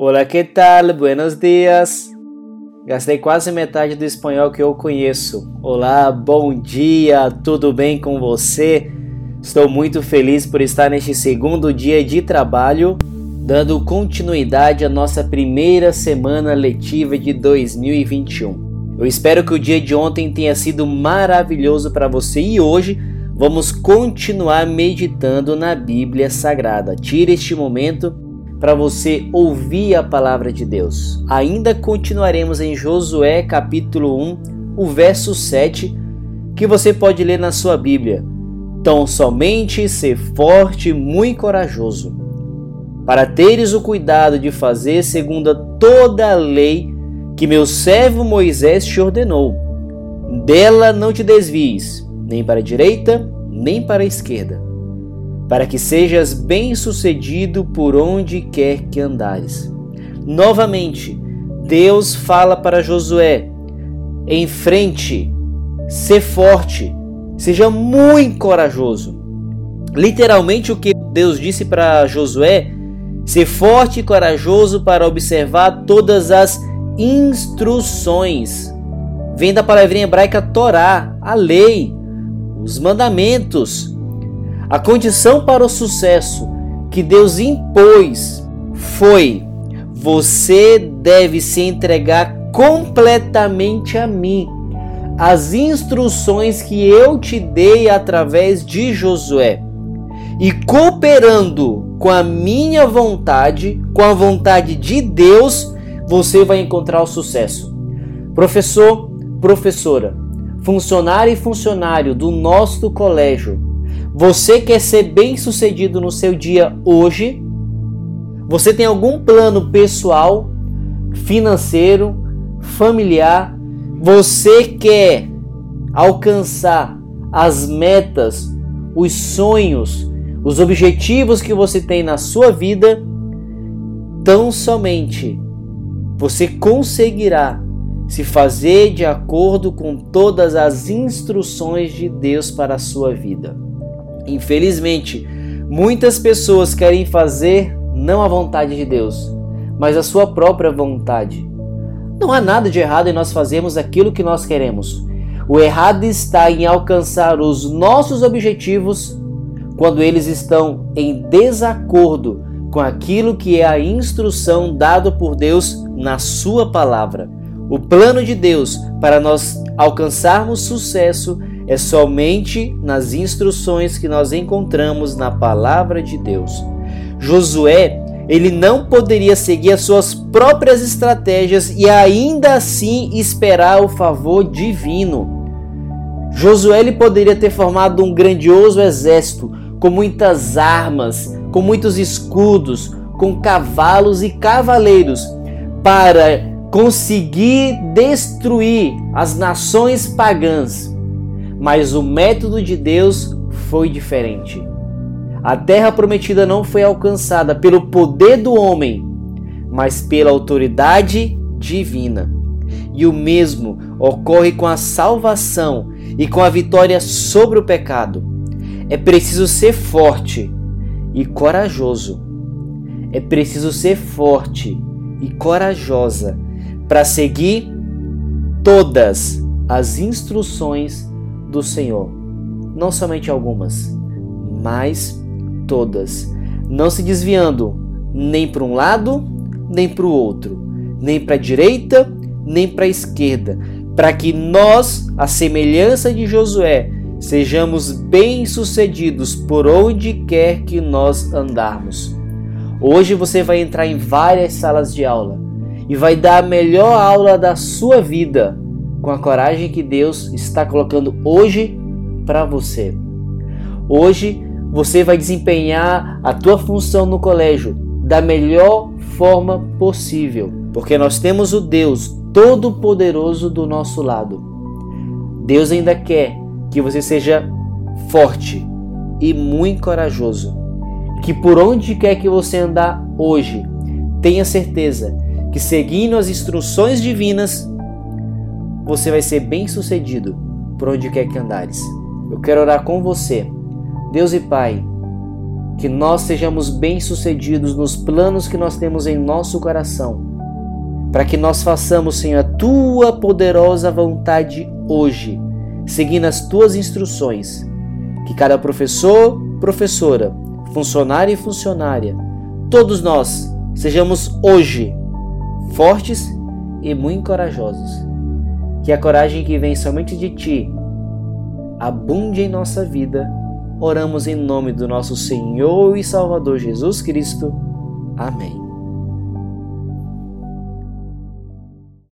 Olá, que tal? Buenos dias. Gastei quase metade do espanhol que eu conheço. Olá, bom dia, tudo bem com você? Estou muito feliz por estar neste segundo dia de trabalho, dando continuidade à nossa primeira semana letiva de 2021. Eu espero que o dia de ontem tenha sido maravilhoso para você e hoje vamos continuar meditando na Bíblia Sagrada. Tire este momento para você ouvir a palavra de Deus. Ainda continuaremos em Josué capítulo 1, o verso 7, que você pode ler na sua Bíblia. Tão somente ser forte e muito corajoso, para teres o cuidado de fazer segundo toda a lei que meu servo Moisés te ordenou. Dela não te desvies, nem para a direita, nem para a esquerda para que sejas bem-sucedido por onde quer que andares. Novamente, Deus fala para Josué: enfrente, ser forte, seja muito corajoso. Literalmente, o que Deus disse para Josué: ser forte e corajoso para observar todas as instruções. Vem da palavrinha hebraica Torá, a lei, os mandamentos, a condição para o sucesso que Deus impôs foi: você deve se entregar completamente a mim. As instruções que eu te dei através de Josué. E cooperando com a minha vontade, com a vontade de Deus, você vai encontrar o sucesso. Professor, professora, funcionário e funcionário do nosso colégio, você quer ser bem sucedido no seu dia hoje? Você tem algum plano pessoal, financeiro, familiar? Você quer alcançar as metas, os sonhos, os objetivos que você tem na sua vida? Tão somente você conseguirá se fazer de acordo com todas as instruções de Deus para a sua vida. Infelizmente, muitas pessoas querem fazer não a vontade de Deus, mas a sua própria vontade. Não há nada de errado em nós fazermos aquilo que nós queremos. O errado está em alcançar os nossos objetivos quando eles estão em desacordo com aquilo que é a instrução dada por Deus na Sua palavra. O plano de Deus para nós alcançarmos sucesso é somente nas instruções que nós encontramos na palavra de Deus. Josué, ele não poderia seguir as suas próprias estratégias e ainda assim esperar o favor divino. Josué ele poderia ter formado um grandioso exército com muitas armas, com muitos escudos, com cavalos e cavaleiros para conseguir destruir as nações pagãs. Mas o método de Deus foi diferente. A terra prometida não foi alcançada pelo poder do homem, mas pela autoridade divina. E o mesmo ocorre com a salvação e com a vitória sobre o pecado. É preciso ser forte e corajoso. É preciso ser forte e corajosa para seguir todas as instruções do Senhor. Não somente algumas, mas todas. Não se desviando nem para um lado, nem para o outro, nem para a direita, nem para a esquerda, para que nós, a semelhança de Josué, sejamos bem-sucedidos por onde quer que nós andarmos. Hoje você vai entrar em várias salas de aula e vai dar a melhor aula da sua vida com a coragem que Deus está colocando hoje para você. Hoje você vai desempenhar a tua função no colégio da melhor forma possível, porque nós temos o Deus todo-poderoso do nosso lado. Deus ainda quer que você seja forte e muito corajoso. Que por onde quer que você andar hoje, tenha certeza que seguindo as instruções divinas, você vai ser bem sucedido por onde quer que andares. Eu quero orar com você. Deus e Pai, que nós sejamos bem-sucedidos nos planos que nós temos em nosso coração, para que nós façamos, Senhor, a tua poderosa vontade hoje, seguindo as tuas instruções. Que cada professor, professora, funcionário e funcionária, todos nós sejamos hoje fortes e muito corajosos. Que a coragem que vem somente de ti abunde em nossa vida. Oramos em nome do nosso Senhor e Salvador Jesus Cristo. Amém.